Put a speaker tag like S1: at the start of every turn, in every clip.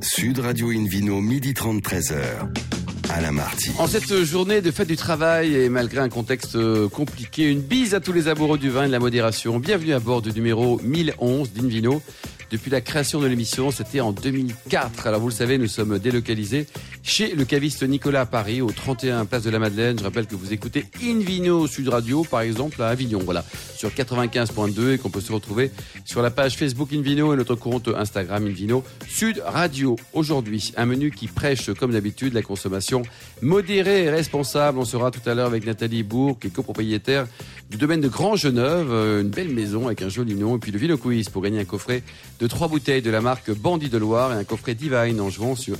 S1: Sud Radio Invino, midi 30, 13h. À la Marty.
S2: En cette journée de fête du travail et malgré un contexte euh, compliqué, une bise à tous les amoureux du vin et de la modération. Bienvenue à bord du numéro 1011 d'Invino. Depuis la création de l'émission, c'était en 2004. Alors vous le savez, nous sommes délocalisés chez le caviste Nicolas à Paris, au 31 Place de la Madeleine. Je rappelle que vous écoutez Invino Sud Radio, par exemple, à Avignon, voilà, sur 95.2 et qu'on peut se retrouver sur la page Facebook Invino et notre compte Instagram Invino Sud Radio. Aujourd'hui, un menu qui prêche, comme d'habitude, la consommation modérée et responsable. On sera tout à l'heure avec Nathalie Bourg, qui est copropriétaire du domaine de Grand Geneuve, euh, une belle maison avec un joli nom, et puis le Vino pour gagner un coffret de trois bouteilles de la marque Bandit de Loire et un coffret Divine en jouant sur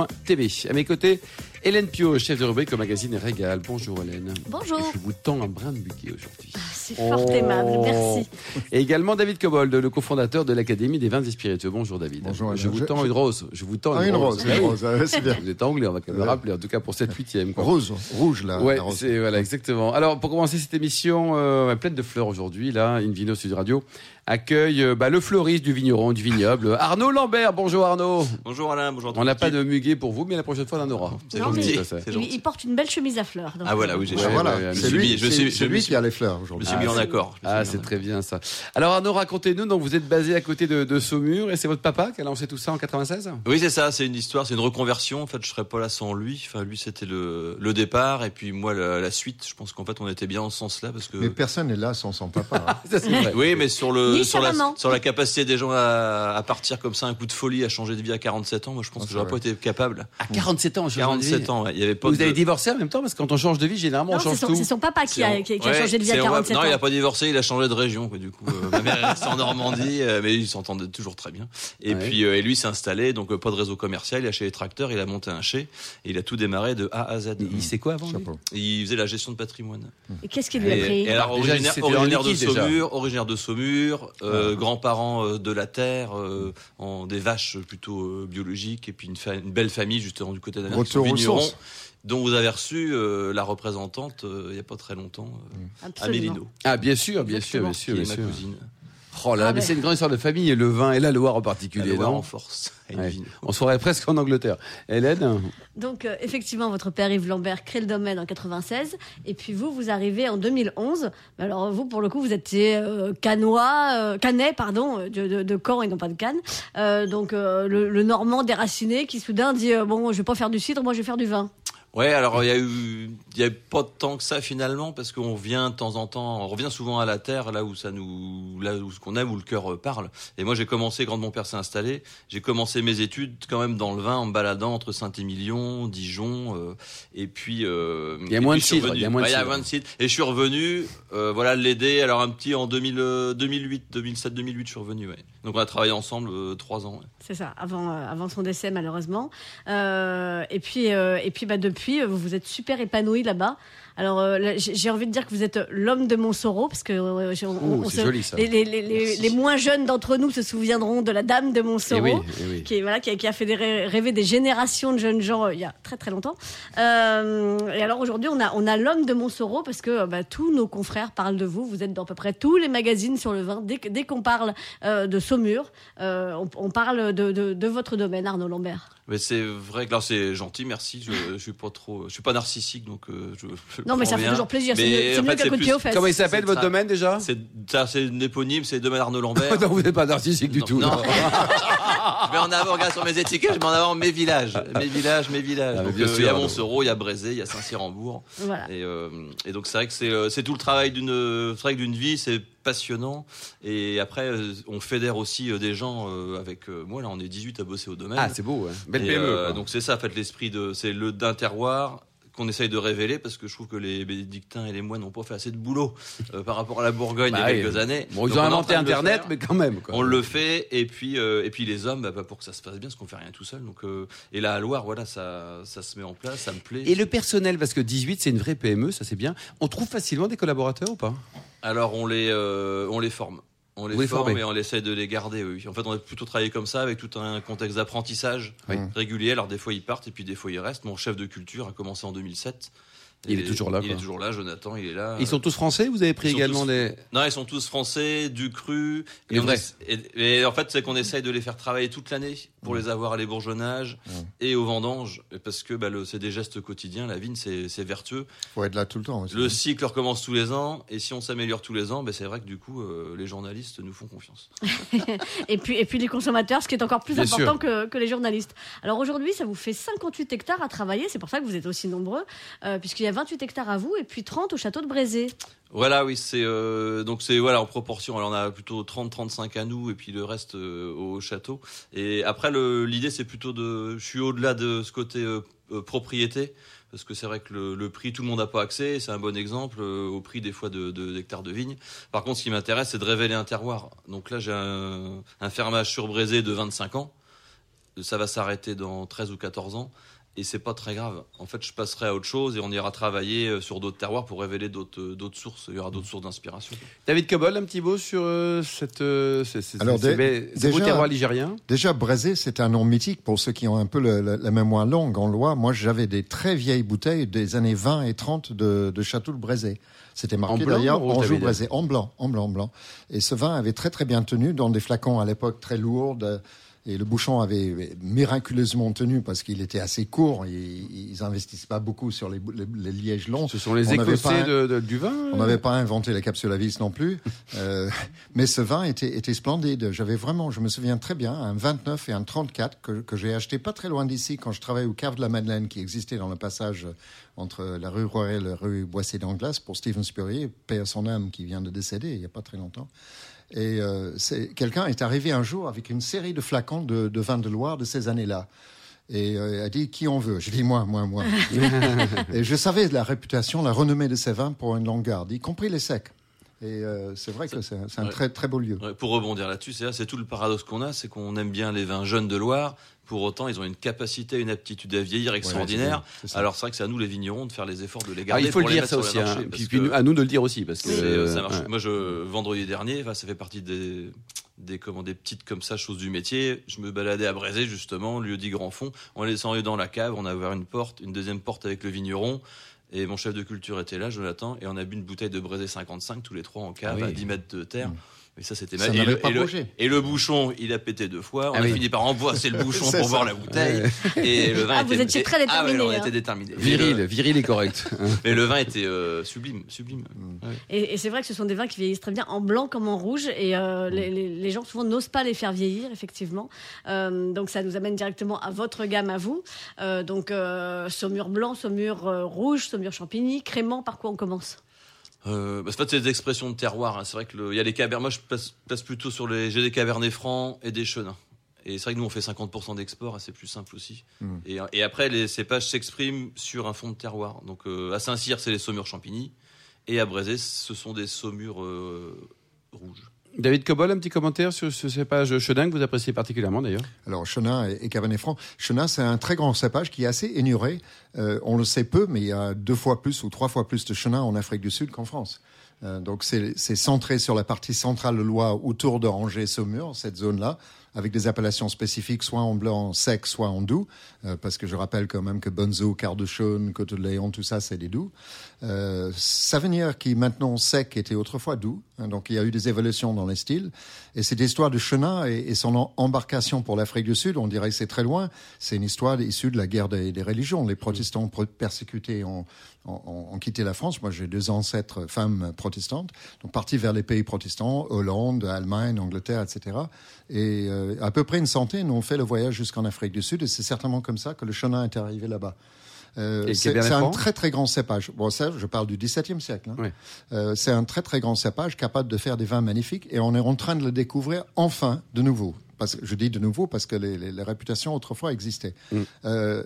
S2: invinoradio.tv. À mes côtés, Hélène Pio, chef de rubrique au magazine Régal. Bonjour Hélène.
S3: Bonjour.
S2: Je vous tends un brin de buquet aujourd'hui.
S3: Ah, C'est fort aimable, merci.
S2: Et également David Cobold, le cofondateur de l'Académie des vins et spiritueux. Bonjour David.
S4: Bonjour,
S2: Je vous tends
S4: je-
S2: une rose. Je vous tends
S4: Ah, une rose,
S2: Ah
S4: une
S2: oui.
S4: rose, ah, c'est bien.
S2: Vous êtes anglais, on va quand même le
S4: Ouais.
S2: rappeler, en tout cas pour cette huitième. quoi.
S4: Rose, rouge là.
S2: Ouais, c'est voilà exactement. Alors pour commencer cette émission euh, pleine de fleurs aujourd'hui, là, Invino Sud Radio accueille euh, bah, le fleuriste du vigneron, du vignoble, Arnaud Lambert. Bonjour Arnaud.
S5: Bonjour Alain, bonjour.
S2: On n'a pas de muguet pour vous, mais la prochaine fois on en aura.
S3: Non,
S5: gentil.
S3: Il, porte une belle chemise à fleurs. donc,
S5: Ah voilà, oui, j'ai
S2: Ouais,
S4: Ah, voilà,
S2: ouais,
S5: je
S4: c'est lui,
S5: je suis- je
S4: lui
S5: suis-
S4: qui a les fleurs
S5: Je me
S4: aujourd'hui.
S5: suis mis en accord.
S2: Ah, c'est
S5: en
S2: très bien ça. Alors Arnaud, racontez-nous. Donc vous êtes basé à côté de, de Saumur et c'est votre papa qui a lancé tout ça en 96
S5: accord. Oui, c'est ça, c'est une histoire, c'est une reconversion. En fait, je serais pas là sans lui. Enfin, lui, c'était le, le départ, et puis moi, la, la suite. Je pense qu'en fait, on était bien en ce sens-là, parce que.
S4: Mais personne n'est là sans son papa. hein.
S2: Ça, c'est vrai.
S5: Oui, mais sur le
S3: Ni
S5: sur la,
S3: maman.
S5: sur la capacité des gens à, à partir comme ça, un coup de folie, à changer de vie à 47 ans, moi je pense
S4: Ah,
S5: que j'aurais pas été capable.
S2: À 47 ans, je
S5: 47 ans, ouais. il y avait pas
S2: Vous
S5: de...
S2: avez divorcé en même temps parce que quand on change de vie, généralement
S3: Non,
S2: on change
S3: son,
S2: tout.
S3: c'est son papa qui a, qui, changé de vie à
S5: c'est-
S3: 47
S5: Non, il a pas divorcé, il a changé de région. Quoi, du coup, euh, ma mère est restée en Normandie, euh, mais ils s'entendent toujours très bien. Et
S2: Ouais.
S5: puis, euh, et lui s'est installé, donc euh, pas de réseau commercial. Il a acheté les tracteurs, il a monté un chez, et il a tout démarré de A à Z.
S2: Il sait quoi avant
S5: il faisait la gestion de patrimoine.
S3: Et qu'est-ce qu'il lui a pris?
S5: et alors
S2: Déjà,
S5: originaire, de. Saumur, originaire de Saumur, grands-parents de la terre, en des vaches plutôt biologiques, et puis une, belle famille justement du côté d'un
S4: Retour
S5: dont vous avez reçu euh, la représentante euh, il y a pas très longtemps, euh. Amélino,
S2: Ah bien sûr, bien sûr, bien
S5: qui
S2: sûr,
S5: est
S2: bien
S5: ma
S2: sûr.
S5: cousine.
S2: Oh là,
S3: Ah
S2: mais c'est une grande histoire de famille et le vin et la Loire en
S5: La
S2: particulier,
S5: Loire
S2: non
S5: en force.
S2: Ouais. On se croirait presque en Angleterre. Hélène
S3: Donc, euh, effectivement, votre père Yves Lambert crée le domaine en 96. Et puis vous, vous arrivez en 2011. Mais alors, vous, pour le coup, vous étiez euh, canois, euh, canet, pardon, euh, de, de, de Caen et non pas de Cannes. Euh, donc, euh, le, le Normand déraciné qui soudain dit euh, Bon, je vais pas faire du cidre, moi je vais faire du vin.
S5: Ouais, alors il y a eu, il y a pas tant que ça finalement parce qu'on vient de temps en temps, on revient souvent à la terre, là où ça nous, là où ce qu'on aime, où le cœur euh, parle. Et moi j'ai commencé quand mon père s'est installé, j'ai commencé mes études quand même dans le vin en me baladant entre Saint-Émilion, Dijon, euh, et puis. euh,
S2: Il y a moins de cidre,
S5: revenu.
S2: il y a moins de
S5: Ouais, moins de cidre. Et je suis revenu, euh, voilà, l'aider. Alors un petit en 2000, euh, 2008, 2007, 2008, je suis revenu. Ouais. Donc on a travaillé ensemble euh, trois ans. ouais.
S3: C'est ça, avant, euh, avant son décès malheureusement. Euh, et puis, euh, et puis bah, depuis, euh, vous êtes super épanoui là-bas. Alors euh, là, j'ai envie de dire que vous êtes l'homme de Montsoreau, parce que euh, j'ai- on-
S2: Ouh,
S3: on
S2: c'est
S3: se-
S2: joli, ça.
S3: Les, les, les, les- les moins jeunes d'entre nous se souviendront de la dame de
S2: Eh
S3: Montsoreau.
S2: oui, eh oui.
S3: Qui, est- voilà, qui, a, qui a fait rêver des générations de jeunes gens euh, il y a très très longtemps. Euh, et alors aujourd'hui, on a, on a l'homme de Montsoreau parce que euh, bah, tous nos confrères parlent de vous. Vous êtes dans à peu près tous les magazines sur le vin. Dès, qu'on parle euh, de Saumur, euh, on, on parle de, de, de votre domaine, Arnaud Lambert.
S5: Mais c'est vrai que là c'est gentil, merci. Je, je suis pas trop, je suis pas narcissique donc euh, je. je
S3: Non, mais ça fait
S5: bien.
S3: toujours plaisir. C'est mieux, mieux
S5: fait,
S3: qu'un coup de pied aux fesses.
S2: Comment il s'appelle votre
S5: ça.
S2: domaine déjà
S5: C'est ça, c'est une éponyme, c'est Domaine Arnaud Lambert.
S2: Non, vous n'êtes pas narcissique du
S5: Non,
S2: tout.
S5: non.
S2: non.
S5: je mets en avant, regarde sur mes étiquettes, je mets en avant mes villages, mes villages, mes villages.
S2: Ah,
S5: euh,
S2: sûr,
S5: il y a
S2: Arnaud.
S5: Montsereau, il y a Brézé, il y a Saint-Cyr-en-Bourg.
S3: Voilà.
S5: Et, euh, et donc c'est vrai que c'est c'est tout le travail d'une c'est vrai que d'une vie, c'est passionnant. Et après, euh, on fédère aussi euh, des gens euh, avec moi. Là, on est 18 à bosser au domaine.
S2: Ah, c'est beau, ouais. Belle PME.
S5: donc c'est ça, en fait, l'esprit de, c'est le d'un terroir qu'on essaye de révéler parce que je trouve que les bénédictins et les moines n'ont pas fait assez de boulot euh, par rapport à la Bourgogne
S2: Bah
S5: il y a
S2: oui.
S5: quelques années.
S2: Bon, ils ont inventé Internet, mais quand même. Quoi.
S5: On le fait et puis euh, et puis les hommes bah, bah, pour que ça se passe bien parce qu'on fait rien tout seul donc euh, et la Loire voilà ça ça se met en place ça me plaît
S2: Et le personnel, parce que 18, c'est une vraie PME, ça c'est bien. On trouve facilement des collaborateurs ou pas?
S5: Alors on les euh, on les forme on les
S2: Vous
S5: forme et on essaie de les garder oui. en fait on a plutôt travaillé comme ça avec tout un contexte d'apprentissage
S2: Oui.
S5: régulier. Alors des fois ils partent et puis des fois ils restent. Mon chef de culture a commencé en 2007
S2: Il est toujours là,
S5: Il
S2: quoi.
S5: est toujours là, Jonathan, il est là.
S2: Ils sont tous français Vous avez pris
S5: Ils
S2: également
S5: tous-
S2: des.
S5: Non, ils sont tous français, du cru.
S2: Les
S5: Et, en fait, c'est qu'on essaye de les faire travailler toute l'année pour les avoir à les bourgeonnages et aux vendanges, parce que bah, le- c'est des gestes quotidiens. La vigne, c'est vertueux.
S4: faut être là tout le temps. aussi.
S5: Le cycle recommence tous les ans, et si on s'améliore tous les ans, bah, c'est vrai que du coup, euh, les journalistes nous font confiance.
S3: Et puis, et puis les consommateurs, ce qui est encore plus
S2: Bien
S3: important que les journalistes. Alors aujourd'hui, ça vous fait 58 hectares à travailler, c'est pour ça que vous êtes aussi nombreux, euh, puisqu'il y a 28 hectares à vous et puis 30 au château de Brézé.
S5: Voilà, oui, c'est euh, donc c'est voilà en proportion. Alors on a plutôt 30-35 à nous et puis le reste euh, au château. Et après l'idée c'est plutôt de, je suis au-delà de ce côté euh, propriété parce que c'est vrai que le, prix tout le monde n'a pas accès. C'est un bon exemple au prix des fois de de- d'hectares de, vignes. Par contre, ce qui m'intéresse c'est de révéler un terroir. Donc là j'ai un, un fermage sur Brézé de 25 ans. Ça va s'arrêter dans 13 ou 14 ans. Et c'est pas très grave. En fait, je passerai à autre chose et on ira travailler euh, sur d'autres terroirs pour révéler d'autres euh, d'autres sources. Il y aura d'autres sources d'inspiration.
S2: David Cobol, un petit mot sur euh, cette, euh, ces, ces,
S4: Alors,
S2: ces ces beaux
S4: déjà-
S2: terroirs ligériens?
S4: Déjà, Brézé, c'est un nom mythique pour ceux qui ont un peu le- le- la mémoire longue en Loire. Moi, j'avais des très vieilles bouteilles des années 20 et 30 de, de Château de Brézé. C'était marqué d'ailleurs Anjou Brézé. En blanc, en blanc, en blanc. Et ce vin avait très très bien tenu dans des flacons à l'époque très lourds. Et le bouchon avait miraculeusement tenu parce qu'il était assez court. Ils, ils investissent pas beaucoup sur les, bou- les- les lièges longs.
S2: Ce sont les
S4: On
S2: Écossais
S4: pas
S2: de- de- du vin
S4: On n'avait pas inventé la capsule à vis non plus, Euh, mais ce vin était, était splendide. J'avais vraiment, je me souviens très bien, un 29 et un 34 que, que j'ai acheté pas très loin d'ici quand je travaillais au Cave de la Madeleine qui existait dans le passage entre la rue Royale et la rue Boissé d'Anglas pour Stephen Spurrier, paix à son âme qui vient de décéder il n'y a pas très longtemps. Et euh, quelqu'un est arrivé un jour avec une série de flacons de, de vin de Loire de ces années-là. Et euh, a dit qui on veut? Je dis moi, moi, moi. et je savais la réputation, la renommée de ces vins pour une longue garde, y compris les secs. Et euh, c'est vrai que c'est un
S5: Ouais.
S4: très très beau lieu.
S5: Ouais, pour rebondir là-dessus, c'est c'est tout le paradoxe qu'on a, c'est qu'on aime bien les vins jeunes de Loire. Pour autant, ils ont une capacité, une aptitude à vieillir extraordinaire.
S4: c'est ça.
S5: Alors c'est vrai que c'est à nous les vignerons de faire les efforts de les
S2: Ah,
S5: garder.
S2: il faut le
S5: pour
S2: dire ça aussi. hein. Puis, à nous de le dire aussi parce que
S5: euh, ça marche.
S2: ouais.
S5: Moi, je, vendredi dernier, enfin, ça fait partie des, des, comment, des petites comme ça choses du métier. Je me baladais à Brézé, justement, lieu dit Grand Fond. En descendant dans la cave, on a ouvert une porte, une deuxième porte avec le vigneron. Et mon chef de culture était là, Jonathan, et on a bu une bouteille de Brézé 55 tous les trois en cave
S2: Ah oui.
S5: à 10 mètres de terre. Et ça, c'était
S4: Ça
S5: mal. Et
S4: n'avait
S5: le,
S4: pas
S5: et, le,
S4: bougé.
S5: et le bouchon, il a pété deux fois. On
S2: Ah
S5: a
S2: oui.
S5: fini par emboîser le bouchon pour
S4: ça.
S5: boire la bouteille. Et le vin
S3: Ah, vous étiez très
S5: Ah ouais,
S3: déterminé,
S5: on
S3: hein.
S5: était déterminé.
S2: Viril, viril et correct.
S5: Mais le vin était euh, sublime, sublime. Ouais.
S3: Et, et c'est vrai que ce sont des vins qui vieillissent très bien en blanc comme en rouge. Et euh, les, les- les gens souvent n'osent pas les faire vieillir, effectivement. Euh, donc ça nous amène directement à votre gamme à vous. Euh, donc euh, saumur blanc, saumur euh, rouge, saumur champigny, crément. Par quoi on commence?
S5: Euh, bah, c'est pas des expressions de terroir. hein. C'est vrai que le- il y a les cabernets. Moi, je passe, passe plutôt sur les. J'ai des cabernets francs et des chenins. Et c'est vrai que nous, on fait 50% d'export, c'est plus simple aussi.
S4: Mm.
S5: Et, et après, les cépages s'expriment sur un fond de terroir. Donc, euh, à Saint-Cyr, c'est les saumures champigny. Et à Brézé, ce sont des saumures euh, rouges.
S2: David Cobol, un petit commentaire sur ce cépage Chenin que vous appréciez particulièrement d'ailleurs
S4: Alors, Chenin et, et Cabernet Franc. Chenin, c'est un très grand cépage qui est assez énuré. Euh, on le sait peu, mais il y a deux fois plus ou trois fois plus de Chenin en Afrique du Sud qu'en France. Euh, donc, c'est c'est centré sur la partie centrale de Loire, autour de Angers-Saumur, cette zone-là, avec des appellations spécifiques, soit en blanc sec, soit en doux. Euh, parce que je rappelle quand même que Bonzo, Quart de Chaune, Côte de Léon, tout ça, c'est des doux. Euh, Savenir, qui maintenant sec, était autrefois doux. hein, donc, il y a eu des évolutions dans les styles. Et cette histoire de Chenin et, son embarcation pour l'Afrique du Sud, on dirait que c'est très loin. C'est une histoire issue de la guerre des, des religions. Les protestants pro- persécutés ont, ont- ont- quitté la France. Moi, j'ai deux ancêtres femmes protestantes, donc partis vers les pays protestants, Hollande, Allemagne, Angleterre, etc. Et euh, à peu près une centaine ont fait le voyage jusqu'en Afrique du Sud. Et c'est certainement comme ça que le Chenin est arrivé là-bas. Euh, c'est un très très grand cépage. Bon, ça, je parle du XVIIe siècle. hein.
S2: Ouais.
S4: Euh, c'est un très très grand cépage capable de faire des vins magnifiques et on est en train de le découvrir enfin de nouveau. Parce que, je dis de nouveau parce que les, les- les réputations autrefois existaient,
S2: Mm.
S4: Euh,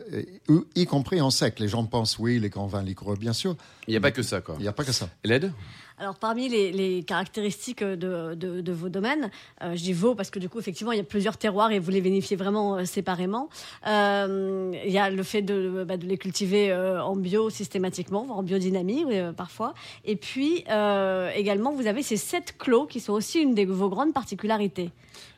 S4: y, y compris en sec. Les gens pensent oui, les grands vins liquoreux, bien sûr.
S2: Il n'y a pas que ça quoi.
S4: Il n'y a pas que ça.
S2: L'aide
S3: Alors parmi les, les caractéristiques de, de, de, vos domaines, euh, je dis vos parce que du coup effectivement il y a plusieurs terroirs et vous les vérifiez vraiment euh, séparément. Euh, il y a le fait de, bah, de les cultiver euh, en bio systématiquement, voire en biodynamie euh, parfois. Et puis également vous avez ces sept clos qui sont aussi une de vos grandes particularités.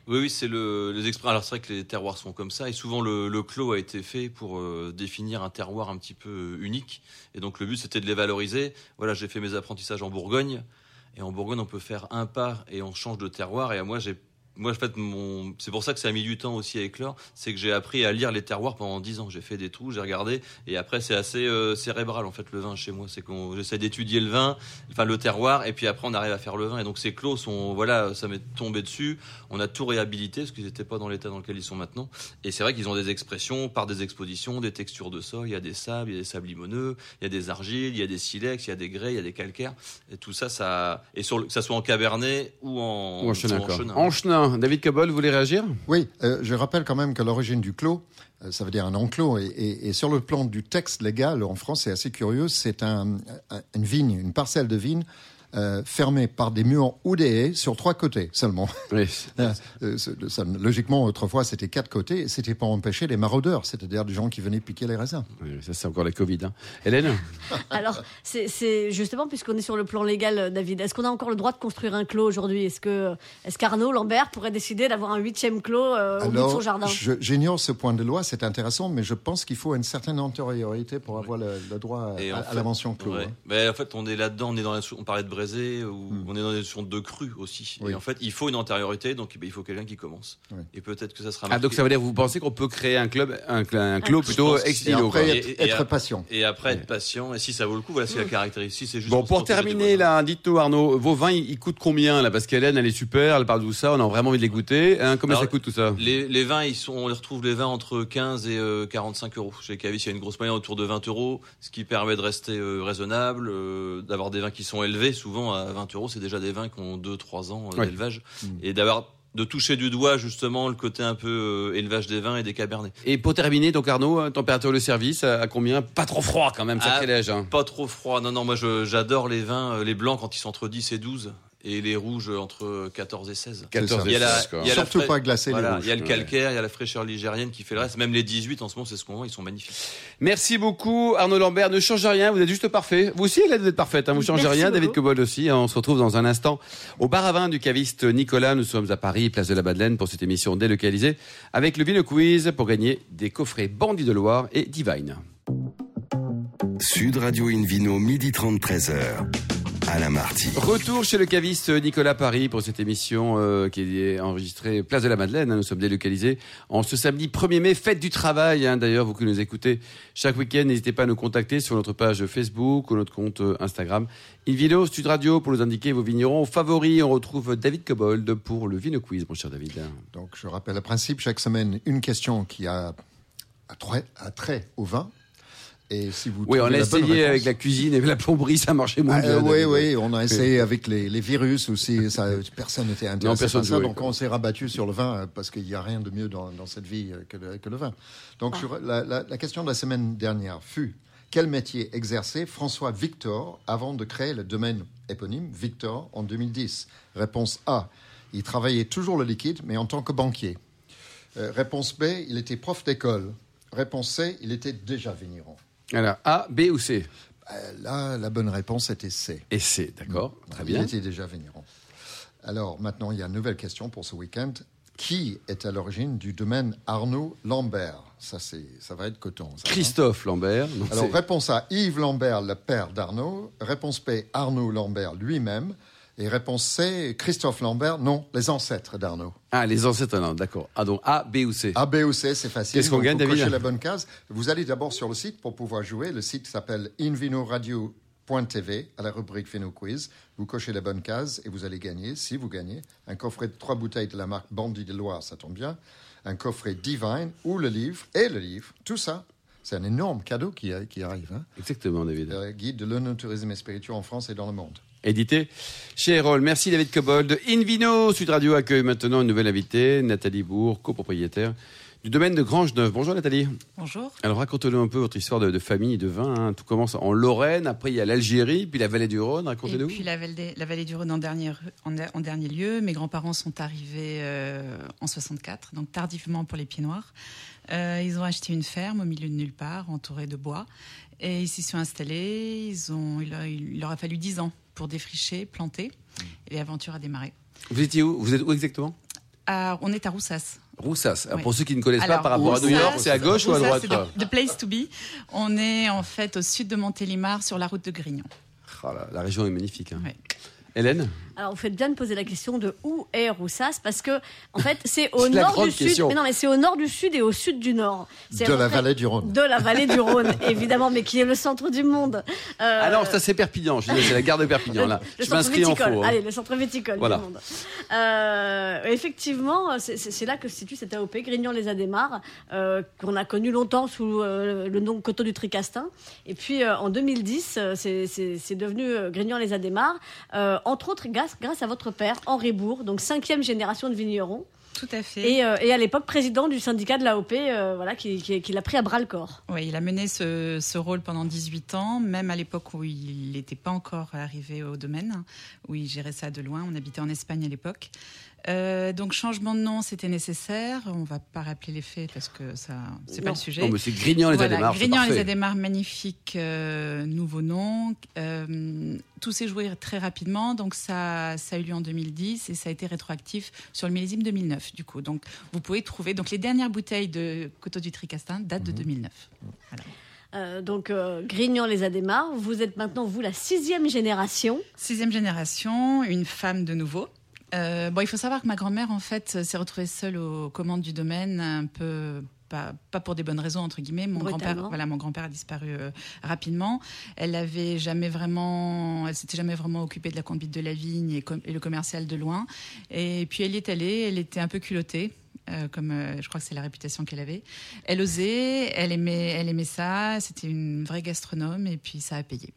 S5: Oui, oui, c'est le, les exprès. Alors c'est vrai que les terroirs sont comme ça, et souvent le, le clos a été fait pour euh, définir un terroir un petit peu unique. Et donc le but c'était de les valoriser. Voilà, j'ai fait mes apprentissages en Bourgogne, et en Bourgogne on peut faire un pas et on change de terroir. Et moi j'ai moi, en fait, mon... c'est pour ça que ça a mis du temps aussi à éclore. C'est que j'ai appris à lire les terroirs pendant 10 ans. J'ai fait des trous, j'ai regardé. Et après, c'est assez euh, cérébral, en fait, le vin chez moi. C'est qu'on j'essaie d'étudier le vin, enfin, le terroir. Et puis après, on arrive à faire le vin. Et donc, ces clos sont, voilà, ça m'est tombé dessus. On a tout réhabilité parce qu'ils n'étaient pas dans l'état dans lequel ils sont maintenant. Et c'est vrai qu'ils ont des expressions par des expositions, des textures de sol. Il y a des sables, il y a des sables limoneux, il y a des argiles, il y a des silex, il y a des grès, il y a des calcaires. Et tout ça, ça, et sur le... que ça soit en cabernet ou en,
S2: ou en chenin. En chenin. David Cabol, vous voulez réagir?
S4: Oui, euh, je rappelle quand même que l'origine du clos, euh, ça veut dire un enclos, et, sur le plan du texte légal en France, c'est assez curieux, c'est un, un, une vigne, une parcelle de vigne euh, fermé par des murs ou des haies sur trois côtés seulement.
S2: Oui.
S4: euh, ça, logiquement, autrefois, c'était quatre côtés. et C'était pour empêcher les maraudeurs, c'est-à-dire des gens qui venaient piquer les raisins.
S2: Oui, ça, c'est encore la Covid. Hein. Hélène?
S3: Alors, c'est justement, puisqu'on est sur le plan légal, David, est-ce qu'on a encore le droit de construire un clos aujourd'hui? Est-ce que est qu'Arnaud Lambert pourrait décider d'avoir un huitième clos euh, au
S4: Alors,
S3: bout de son jardin?
S4: J'ignore ce point de loi, c'est intéressant, mais je pense qu'il faut une certaine antériorité pour avoir le, le droit à, à, la mention clos.
S5: Ouais.
S4: Hein.
S5: Mais en fait, on est là-dedans, on est dans la, on parlait de braisé,
S4: Hmm.
S5: on est dans des notions de cru aussi.
S4: Oui.
S5: Et en fait, il faut une antériorité, donc ben, il faut quelqu'un qui commence.
S4: Oui.
S5: Et peut-être que ça sera
S2: Ah, donc ça veut dire que vous pensez qu'on peut créer un club, un, un clos plutôt ex
S4: Et après,
S2: quoi.
S4: être,
S5: Et- et
S4: être
S5: à-
S4: patient.
S5: Et après, être patient. Et si ça vaut le coup, voilà, c'est la caractéristique. C'est juste
S2: Bon, pour terminer, là, dites-nous Arnaud, vos vins, ils, ils coûtent combien là? Parce qu'Hélène, elle est super, elle parle de tout ça, on a vraiment envie de les goûter. Hein, combien
S5: Alors,
S2: ça coûte tout ça?
S5: Les, les vins, ils sont, on les retrouve les vins entre 15 et euh, 45 euros. Chez Cavis, il y a une grosse moyenne autour de 20 euros, ce qui permet de rester euh, raisonnable, euh, d'avoir des vins qui sont élevés. Souvent, à 20 euros, c'est déjà des vins qui ont 2-3 ans euh,
S2: Ouais.
S5: d'élevage.
S4: Mm.
S5: Et d'avoir de toucher du doigt justement le côté un peu euh, élevage des vins et des cabernets.
S2: Et pour terminer, donc Arnaud, euh, température de service, à, à combien? Pas trop froid quand même,
S5: Ah,
S2: sacrilège. Hein.
S5: Pas trop froid. Non, non, moi j'adore les vins, euh, les blancs quand ils sont entre 10 et 12 et les rouges entre 14 et 16.
S2: 14
S5: Il y a la-
S2: 16, quoi.
S5: il y a la
S4: Surtout pas glacer
S5: Voilà,
S4: les
S5: il
S4: rouges.
S5: y a le
S2: Ouais.
S5: calcaire, il y a la fraîcheur ligérienne qui fait le reste. Même les 18 en ce moment, c'est ce qu'on voit, ils sont magnifiques.
S2: Merci beaucoup Arnaud Lambert, ne changez rien, vous êtes juste parfait. Vous aussi, vous êtes parfaite, hein, vous changez
S3: Merci
S2: rien.
S3: beaucoup.
S2: David Cobold aussi, hein, on se retrouve dans un instant au bar à vin du caviste Nicolas. Nous sommes à Paris, place de la Madeleine, pour cette émission délocalisée, avec le Vino Quiz pour gagner des coffrets Bandit de Loire et Divine.
S1: Sud Radio Invino, midi 30, 13h. Alain Marty.
S2: Retour chez le caviste Nicolas Paris pour cette émission euh, qui est enregistrée Place de la Madeleine. hein, nous sommes délocalisés en ce samedi 1er mai, fête du travail. hein. D'ailleurs, vous qui nous écoutez chaque week-end, n'hésitez pas à nous contacter sur notre page Facebook ou notre compte euh, Instagram. Invino Stud Radio pour nous indiquer vos vignerons favoris. On retrouve David Cobold pour le Vino Quiz, mon cher David.
S4: Donc, je rappelle le principe. Chaque semaine, une question qui a a trait, a trait au vin. Et si vous
S2: Oui, on a essayé
S4: réponse-
S2: avec la cuisine et la plomberie, ça marchait moins
S4: Ah,
S2: bien.
S4: oui, oui, on a essayé avec les, les virus aussi. Ça, personne n'était intéressé
S2: personne
S4: par ça.
S2: jouait,
S4: Donc
S2: quoi.
S4: on s'est rabattu sur le vin parce qu'il n'y a rien de mieux dans, dans cette vie que le, que le vin. Donc sur- la, la- la question de la semaine dernière fut quel métier exerçait François Victor avant de créer le domaine éponyme Victor en 2010 Réponse A. Il travaillait toujours le liquide, mais en tant que banquier. Euh, réponse B. Il était prof d'école. Réponse C. Il était déjà vigneron.
S2: Alors, A, B ou C?
S4: Euh, là, la bonne réponse était C.
S2: Et C, d'accord. Très
S4: Il
S2: bien.
S4: était déjà vigneron. Alors maintenant, il y a une nouvelle question pour ce week-end. Qui est à l'origine du domaine Arnaud Lambert? Ça, c'est, ça va être coton. ça, hein?
S2: Christophe Lambert.
S4: Alors, réponse A, Yves Lambert, le père d'Arnaud. Réponse B, Arnaud Lambert lui-même. Et réponse C, Christophe Lambert, non, les ancêtres d'Arnaud.
S2: Ah, les ancêtres, non, d'accord. Ah, donc A, B ou C
S4: A, B ou C, c'est facile.
S2: Qu'est-ce qu'on gagne,
S4: vous
S2: David
S4: cochez la bonne case. Vous allez d'abord sur le site pour pouvoir jouer. Le site s'appelle invinoradio.tv à la rubrique Vino Quiz. Vous cochez la bonne case et vous allez gagner, si vous gagnez, un coffret de trois bouteilles de la marque Bandit de Loire, ça tombe bien, un coffret Divine ou le livre et le livre. Tout ça, c'est un énorme cadeau qui, qui arrive. Hein
S2: Exactement, David.
S4: le guide de l'onotourisme et spirituel en France et dans le monde.
S2: Édité chez Erol. Merci David Cobold. Invino Sud Radio accueille maintenant une nouvelle invitée, Nathalie Bourg, copropriétaire du domaine de Grange-Neuve. Bonjour Nathalie.
S6: Bonjour.
S2: Alors racontez-nous un peu votre histoire de, de famille, de vin. hein. Tout commence en Lorraine, après il y a l'Algérie, puis la vallée du Rhône.
S6: Et
S2: Racontez-nous.
S6: puis la vallée, la vallée du Rhône en dernier, en, en dernier lieu. Mes grands-parents sont arrivés euh, en 64, donc tardivement pour les Pieds Noirs. Euh, ils ont acheté une ferme au milieu de nulle part, entourée de bois. Et ils s'y sont installés. Ils ont, il, a- il leur a fallu 10 ans pour défricher, planter. Et l'aventure a démarré.
S2: Vous étiez où? Vous êtes où exactement?
S6: Ah, on est à Roussas.
S2: Roussas.
S6: Oui.
S2: Pour ceux qui ne connaissent pas par rapport à New York, c'est à gauche ou à droite
S6: c'est the, the place to be. On est en fait au sud de Montélimar, sur la route de Grignon.
S2: Oh là, La région est magnifique. hein. Hélène?
S3: Alors, vous faites bien de poser la question de où est Roussas, parce que, en fait, c'est au nord du sud. Mais non, mais c'est au nord du sud et au sud du nord.
S4: De la
S3: près-
S4: vallée du Rhône.
S3: De la vallée du Rhône, évidemment, mais qui est le centre du monde. Euh,
S2: Ah non, ça c'est Perpignan. Je dis, C'est la gare de Perpignan là.
S3: Le
S2: Je
S3: centre
S2: m'inscris en faux. hein.
S3: Allez, le centre viticole
S2: Voilà.
S3: du monde. Euh, effectivement, c'est- c'est c'est là que se situe cette AOP, Grignan-les-Adémars, euh, qu'on a connu longtemps sous euh, le nom Coteau du Tricastin. Et puis euh, en 2010, euh, c'est- c'est c'est devenu Grignan-les-Adémars, euh, entre autres grâce, grâce à votre père, Henri Bourg, donc cinquième génération de vignerons,
S6: Tout à fait.
S3: et, euh, et à l'époque président du syndicat de l'AOP, euh, voilà, qui, qui, qui l'a pris à bras le corps.
S6: Oui, il a mené ce, ce rôle pendant 18 ans, même à l'époque où il n'était pas encore arrivé au domaine, où il gérait ça de loin. On habitait en Espagne à l'époque. Euh, donc changement de nom, c'était nécessaire. On va pas rappeler les faits parce que ça, c'est pas le sujet.
S2: Non, mais c'est Grignan les
S6: Voilà,
S2: Adémars.
S6: Grignan les. Adémars, magnifique euh, nouveau nom. Euh, tout s'est joué très rapidement, donc ça, ça a eu lieu en 2010 et ça a été rétroactif sur le millésime 2009 du coup. Donc vous pouvez trouver donc les dernières bouteilles de Coteau du Tricastin datent de 2009. Voilà.
S3: Euh, donc euh, Grignan-les-Adémars, vous êtes maintenant, vous, la sixième génération.
S6: Sixième génération, une femme de nouveau. Euh, bon, il faut savoir que ma grand-mère, en fait, s'est retrouvée seule aux commandes du domaine, un peu pas, pas pour des bonnes raisons entre guillemets. Mon grand-père, voilà, mon grand-père a disparu euh, rapidement. Elle avait jamais vraiment, elle s'était jamais vraiment occupée de la conduite de la vigne et, com- et le commercial de loin. Et puis elle y est allée. Elle était un peu culottée. euh, comme euh, je crois que c'est la réputation qu'elle avait. Elle osait, elle aimait, elle aimait ça. C'était une vraie gastronome et puis ça a payé.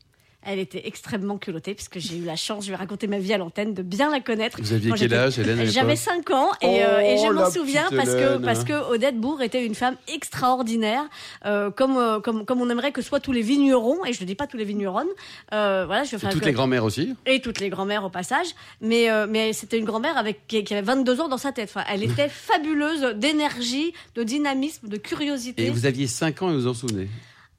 S3: Elle était extrêmement culottée, puisque j'ai eu la chance, je vais raconter ma vie à l'antenne, de bien la connaître.
S2: Vous aviez quel âge, Hélène
S3: J'avais
S2: l'époque
S3: 5 ans et, euh, et je
S2: Oh,
S3: m'en souviens parce que, parce que Odette Bourg était une femme extraordinaire, euh, comme, euh, comme, comme on aimerait que soient tous les vignerons, et je ne dis pas tous les vigneronnes. Euh, voilà, je,
S2: Et toutes
S3: que-
S2: les grand-mères aussi.
S3: et toutes les grand-mères au passage. Mais, mais c'était une grand-mère avec, qui, qui avait 22 ans dans sa tête. Enfin, elle était fabuleuse d'énergie, de dynamisme, de curiosité.
S2: Et vous aviez 5 ans et vous vous en souvenez?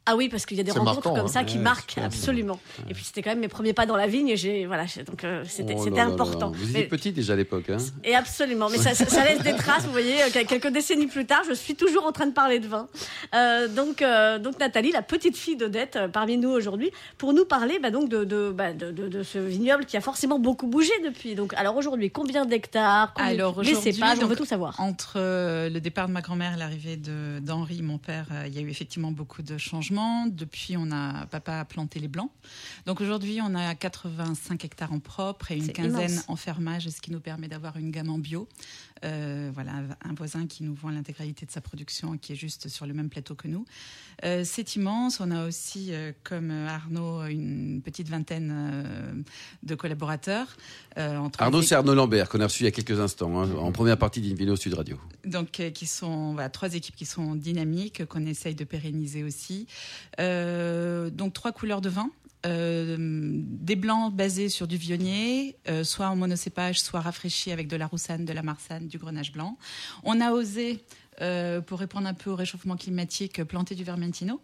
S3: Ah oui, parce qu'il y a des rencontres
S4: marquant,
S3: comme
S4: hein.
S3: ça qui
S2: Ouais,
S3: marquent absolument. Et puis c'était quand même mes premiers pas dans la vigne et j'ai voilà, donc euh, c'était
S2: Oh
S3: c'était
S2: là là
S3: important.
S2: là. Vous étiez petit déjà à l'époque. Hein
S3: et absolument, mais ça, ça- ça laisse des traces. Vous voyez, euh, quelques décennies plus tard, je suis toujours en train de parler de vin. Euh, donc, euh, donc Nathalie, la petite fille d'Odette, parmi nous aujourd'hui, pour nous parler bah, donc de, de, bah, de, de- de ce vignoble qui a forcément beaucoup bougé depuis. Donc, alors aujourd'hui, combien d'hectares combien-
S6: Alors, aujourd'hui,
S3: cépages, on veut tout savoir.
S6: Entre le départ de ma grand-mère et l'arrivée de- d'Henri, mon père, euh, il y a eu effectivement beaucoup de changements. Depuis, on a papa a planté les blancs. Donc aujourd'hui, on a 85 hectares en propre et une quinzaine
S3: immense.
S6: en fermage, ce qui nous permet d'avoir une gamme en bio. Euh, voilà, un voisin qui nous vend l'intégralité de sa production, qui est juste sur le même plateau que nous. Euh, c'est immense. On a aussi, euh, comme Arnaud, une petite vingtaine de collaborateurs. entre
S2: Arnaud,
S6: les-
S2: c'est Arnaud Lambert qu'on a reçu il y a quelques instants, hein, en première partie d'Invino Sud Radio.
S6: donc qui sont voilà, trois équipes qui sont dynamiques qu'on essaye de pérenniser aussi. Donc trois couleurs de vin. Euh, des blancs basés sur du vionnier, euh, soit en monocépage, soit rafraîchis avec de la roussanne, de la marsanne, du grenache blanc. On a osé, euh, pour répondre un peu au réchauffement climatique, planter du vermentino.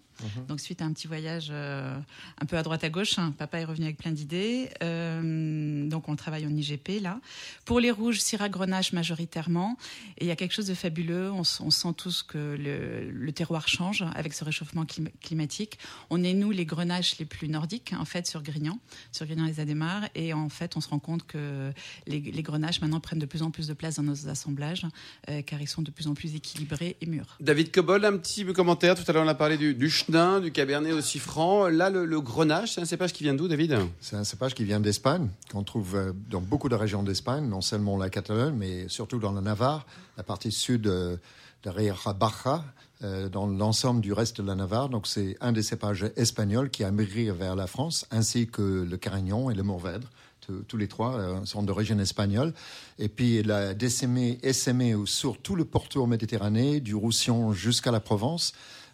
S6: Donc suite à un petit voyage euh, un peu à droite à gauche, hein, papa est revenu avec plein d'idées. Euh, donc on travaille en IGP là. Pour les rouges, Syrah Grenache majoritairement. Et il y a quelque chose de fabuleux. On, sent tous que le, le terroir change avec ce réchauffement clim- climatique. On est nous les grenaches les plus nordiques en fait sur Grignan, sur Grignan les Adémars. Et en fait, on se rend compte que les, les grenaches maintenant prennent de plus en plus de place dans nos assemblages euh, car ils sont de plus en plus équilibrés et mûrs.
S2: David Cobol, un petit commentaire. Tout à l'heure, on a parlé du, du du cabernet aussi franc. Là, le, le grenache, c'est un cépage qui vient d'où, David?
S4: C'est un cépage qui vient d'Espagne, qu'on trouve euh, dans beaucoup de régions d'Espagne, non seulement la Catalogne, mais surtout dans la Navarre, la partie sud euh, de Rioja euh, dans l'ensemble du reste de la Navarre. Donc c'est un des cépages espagnols qui a migré vers la France, ainsi que le Carignan et le Mourvèdre, tous- les trois sont d'origine espagnole. Et puis la décimée, SME sur tout le pourtour méditerranéen, du Roussillon jusqu'à la Provence.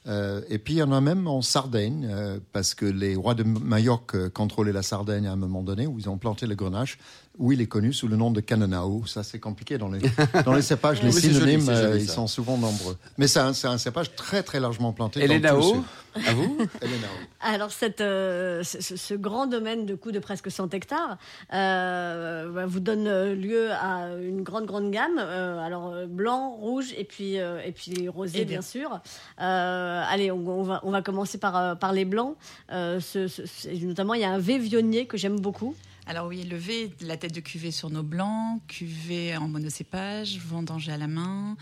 S4: Euh, et puis il y en a même en Sardaigne, euh, parce que les rois de Majorque euh, contrôlaient la Sardaigne à un moment donné, où ils ont planté le grenache, où il est connu sous le nom de Canonao. Ça c'est compliqué dans les, dans les cépages, les
S2: Oui, joli,
S4: synonymes,
S2: joli,
S4: euh, ils sont souvent nombreux. Mais c'est un, c'est un cépage très très largement planté. dans tout le
S2: Elénao,
S4: sud.
S2: à vous.
S3: Alors, cette, euh, ce, grand domaine de coût de presque 100 hectares euh, bah, vous donne lieu à une grande, grande gamme. Euh, alors, blanc, rouge et puis, euh, et puis rosé,
S6: Et
S3: bien
S6: bien.
S3: sûr. Euh, allez, on, on va, on va commencer par, par les blancs. Euh, ce- ce- ce- notamment, il y a un V vionnier que j'aime beaucoup.
S6: Alors oui, lever la tête de cuvée sur nos blancs, cuvée en monocépage, vendanger à la main,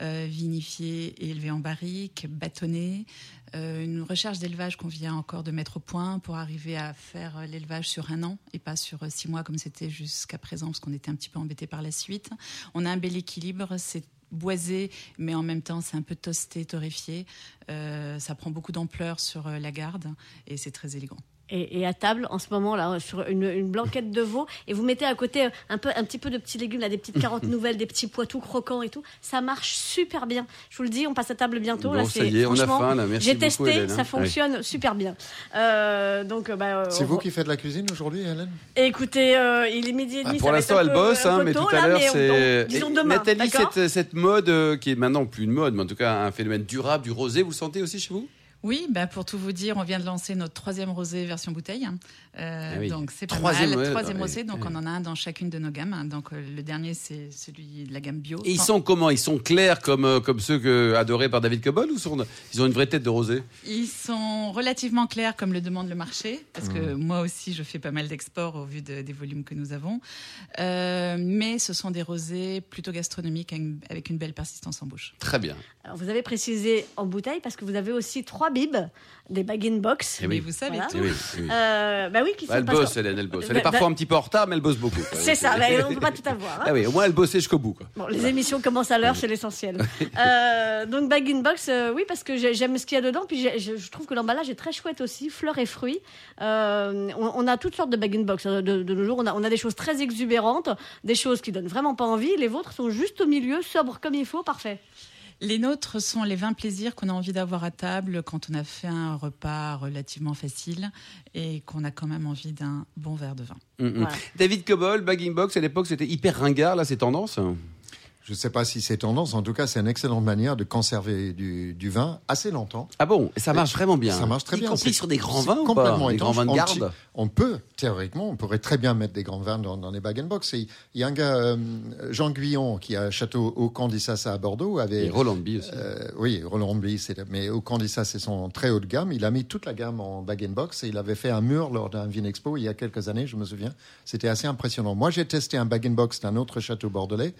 S6: euh, vinifié et élevé en barrique, bâtonné. Euh, une recherche d'élevage qu'on vient encore de mettre au point pour arriver à faire euh, l'élevage sur un an et pas sur euh, six mois comme c'était jusqu'à présent parce qu'on était un petit peu embêté par la suite. On a un bel équilibre, c'est boisé, mais en même temps c'est un peu toasté, torréfié. Ça prend beaucoup d'ampleur sur la garde et c'est très élégant.
S3: Et, et à table, en ce moment, là, sur une, une blanquette de veau, et vous mettez à côté un, peu, un petit peu de petits légumes, là, des petites carottes nouvelles, des petits pois tout croquants et tout. Ça marche super bien. Je vous le dis, on passe à table bientôt.
S2: Bon,
S3: là,
S2: ça
S3: c'est-
S2: y est, on a
S3: franchement,
S2: faim, là. Merci
S3: J'ai testé,
S2: Hélène, hein.
S3: ça fonctionne super bien. Euh, donc, euh, bah,
S4: C'est
S3: on-
S4: vous qui faites la cuisine aujourd'hui, Hélène?
S3: Écoutez, euh, il est midi et
S2: Ah,
S3: demi.
S2: pour l'instant, elle bosse, hein, mais
S3: tôt,
S2: tout à l'heure, c'est. Nathalie, cette, cette mode euh, qui est maintenant plus une mode, mais en tout cas un phénomène durable du rosé, vous le sentez aussi chez vous?
S6: Oui, bah pour tout vous dire, on vient de lancer notre troisième rosé version bouteille. Euh,
S2: Ah oui.
S6: Donc c'est pas
S2: Troisième,
S6: mal.
S2: ouais,
S6: troisième
S2: ouais,
S6: rosé, donc
S2: ouais.
S6: on en a un dans chacune de nos gammes. Donc euh, le dernier c'est celui de la gamme bio.
S2: Et ils sont comment? Ils sont clairs comme, euh, comme ceux que, adorés par David Cobol ou sont, ils ont une vraie tête de rosé?
S6: Ils sont relativement clairs comme le demande le marché, parce que
S2: Mmh.
S6: moi aussi je fais pas mal d'exports au vu de- des volumes que nous avons. Euh, mais ce sont des rosés plutôt gastronomiques avec une- avec une belle persistance en bouche.
S2: Très bien.
S3: Alors, vous avez précisé en bouteille parce que vous avez aussi trois des bag-in-box.
S2: Eh oui.
S6: Mais vous savez
S3: Voilà.
S6: tout.
S2: Eh oui, oui.
S3: Euh, bah oui, qui
S2: Bah, elle
S3: que-
S2: bosse, Hélène, elle bosse. Elle
S3: Bah,
S2: est parfois
S3: bah,
S2: un petit peu en retard, mais elle bosse beaucoup.
S3: C'est ça, mais on ne peut pas tout avoir. hein.
S2: Ah oui, au moins elle bossait jusqu'au bout. Quoi.
S3: Bon, les émissions commencent à l'heure, c'est l'essentiel. Euh, donc bag in box, euh, oui, parce que j'ai- j'aime ce qu'il y a dedans, puis je, je trouve que l'emballage est très chouette aussi, fleurs et fruits. Euh, on, on a toutes sortes de bag in box hein, de, de nos jours. On a, on a des choses très exubérantes, des choses qui donnent vraiment pas envie. Les vôtres sont juste au milieu, sobres comme il faut, parfait.
S6: Les nôtres sont les 20 plaisirs qu'on a envie d'avoir à table quand on a fait un repas relativement facile et qu'on a quand même envie d'un bon verre de vin.
S2: Mm, mm.
S3: Voilà.
S2: David Cobol, Bagging Box, à l'époque, c'était hyper ringard. Là, c'est tendance.
S4: Je ne sais pas si c'est tendance. En tout cas, c'est une excellente manière de conserver du, du vin assez longtemps.
S2: Ah bon? Ça marche vraiment bien.
S4: Ça marche très
S2: y
S4: bien.
S2: compris
S4: C'est-
S2: sur des grands vins ou pas
S4: complètement
S2: Des grands vins de
S4: On
S2: garde
S4: On peut, théoriquement, on pourrait très bien mettre des grands vins dans, dans les bag and box. Il y a un gars, euh, Jean Guyon, qui a un château au Candissas à Bordeaux, avait
S2: Et Roland Bie aussi.
S4: Euh, oui, Roland c'est- mais au Candissa, c'est son très haut de gamme. Il a mis toute la gamme en bag and box et il avait fait un mur lors d'un Vinexpo il y a quelques années, je me souviens. C'était assez impressionnant. Moi, j'ai testé un bag and box d'un autre château bordelais.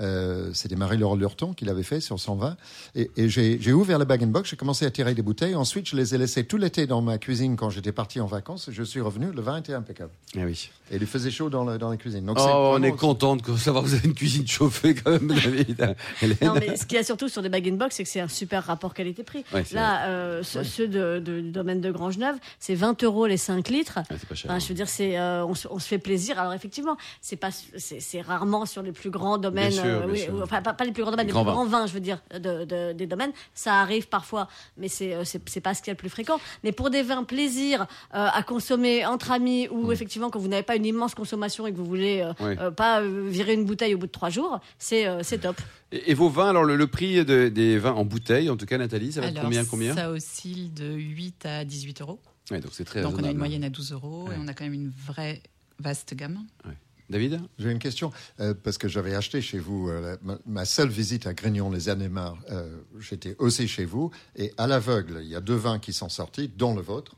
S4: Euh, C'était Marie-Laure Lurton qui l'avait fait sur 120. Et, et j'ai ouvert le bag and box, j'ai commencé à tirer des bouteilles. Ensuite, je les ai laissées tout l'été dans ma cuisine quand j'étais parti en vacances. Je suis revenu, le vin était impeccable.
S2: Ah oui.
S4: Et il faisait chaud dans, le- dans la cuisine. Donc,
S2: Oh, on est content de savoir que vous avez une cuisine chauffée quand même, David.
S3: Non, mais ce qu'il y a surtout sur des bag in box, c'est que c'est un super rapport qualité-prix.
S2: Ouais,
S3: Là, euh, ce- ceux de, de- du domaine de Grangeneuve, c'est 20 euros les 5 litres.
S2: Ah, c'est pas cher.
S3: Enfin, je veux dire, c'est, euh, on, se, on se fait plaisir. Alors effectivement, c'est pas, c'est rarement sur les plus grands domaines.
S2: Sûr,
S3: euh,
S2: bien
S3: oui,
S2: sûr.
S3: enfin, pas, pas les plus grands domaines,
S2: Les
S3: plus grands vins, je veux dire, de, de- des domaines. Ça arrive parfois, mais c'est, euh, c'est, c'est pas ce qu'il y a le plus fréquent. Mais pour des vins plaisir euh, à consommer entre amis, ou
S2: Mm.
S3: effectivement quand vous n'avez pas une immense consommation et que vous voulez euh,
S2: Oui.
S3: euh, pas euh, virer une bouteille au bout de trois jours, c'est, euh, top.
S2: Et, et vos vins, alors le, le prix de- des vins en bouteille, en tout cas, Nathalie, ça va être combien, combien?
S6: ça oscille de 8 à 18 euros.
S2: Ouais, Donc c'est très
S6: Donc on a une moyenne à 12 euros
S2: Ouais.
S6: et on a quand même une vraie vaste gamme.
S2: David
S4: J'ai une question, euh, parce que j'avais acheté chez vous, euh, la- ma, ma seule visite à Grignon les années euh, j'étais aussi chez vous, et à l'aveugle, il y a deux vins qui sont sortis, dont le vôtre,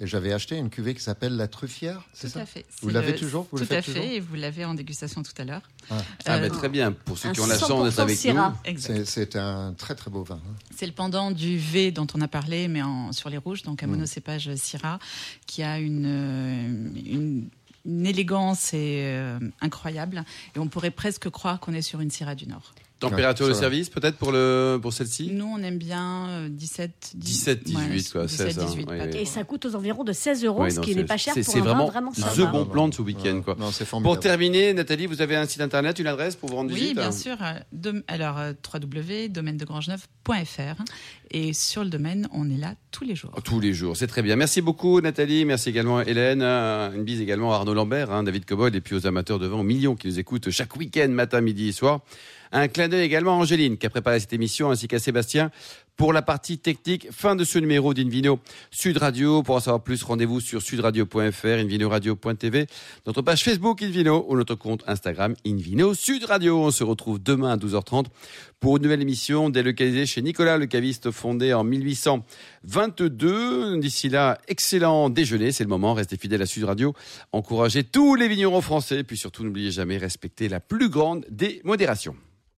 S4: et j'avais acheté une cuvée qui s'appelle la Truffière, c'est
S6: Mhm. Tout
S4: ça
S6: à fait.
S4: Vous l'avez
S6: le-
S4: toujours Vous le
S6: Tout à
S4: faites
S6: fait,
S4: toujours
S6: et vous l'avez en dégustation tout à l'heure.
S2: Ah,
S6: Euh,
S2: bah, Très bien, pour ceux qui ont la chance d'être
S3: 100%
S2: avec
S3: Syrah.
S2: nous.
S4: C'est- un très très beau vin. hein.
S6: C'est le pendant du V dont on a parlé, mais en, sur les rouges, donc un
S2: Mm.
S6: monocépage Syrah, qui a une, euh, une, une élégance euh, incroyable. Et on pourrait presque croire qu'on est sur une Syrah du Nord.
S2: Température
S4: Ouais,
S2: de service peut-être pour, le, pour celle-ci?
S6: Nous, on aime bien euh, 17,
S2: 17, 18, quoi,
S6: 17,
S2: 16, hein,
S6: 18,
S2: ouais,
S6: pas
S2: ouais.
S6: trop.
S3: Et ça coûte aux environs de 16 euros,
S2: Ouais,
S3: ce
S2: non,
S3: qui n'est pas cher
S2: c'est-
S3: pour
S2: c'est
S3: un vin
S2: vraiment
S3: vraiment
S2: the
S3: sympa.
S2: bon plan de ce week-end. Quoi.
S4: Non, c'est
S2: Pour terminer, Nathalie, vous avez un site internet, une adresse pour vous rendre
S6: Oui,
S2: visite
S6: bien sûr. euh, dom- alors, euh, www.domaine-de-grangeneuve.fr. Et sur le domaine, on est là tous les jours.
S2: Tous les jours, c'est très bien. Merci beaucoup Nathalie, merci également Hélène, Euh, une bise également à Arnaud Lambert, hein, David Cobol et puis aux amateurs de vin, aux millions qui nous écoutent chaque week-end, matin, midi et soir. Un clin d'œil également à Angéline qui a préparé cette émission ainsi qu'à Sébastien pour la partie technique. Fin de ce numéro d'Invino Sud Radio. Pour en savoir plus, rendez-vous sur sudradio.fr, invinoradio.tv, notre page Facebook Invino ou notre compte Instagram Invino Sud Radio. On se retrouve demain à 12h30 pour une nouvelle émission délocalisée chez Nicolas le caviste fondé en 1822. D'ici là, excellent déjeuner, c'est le moment. Restez fidèles à Sud Radio. Encouragez tous les vignerons français. Puis surtout, n'oubliez jamais, respectez la plus grande des modérations.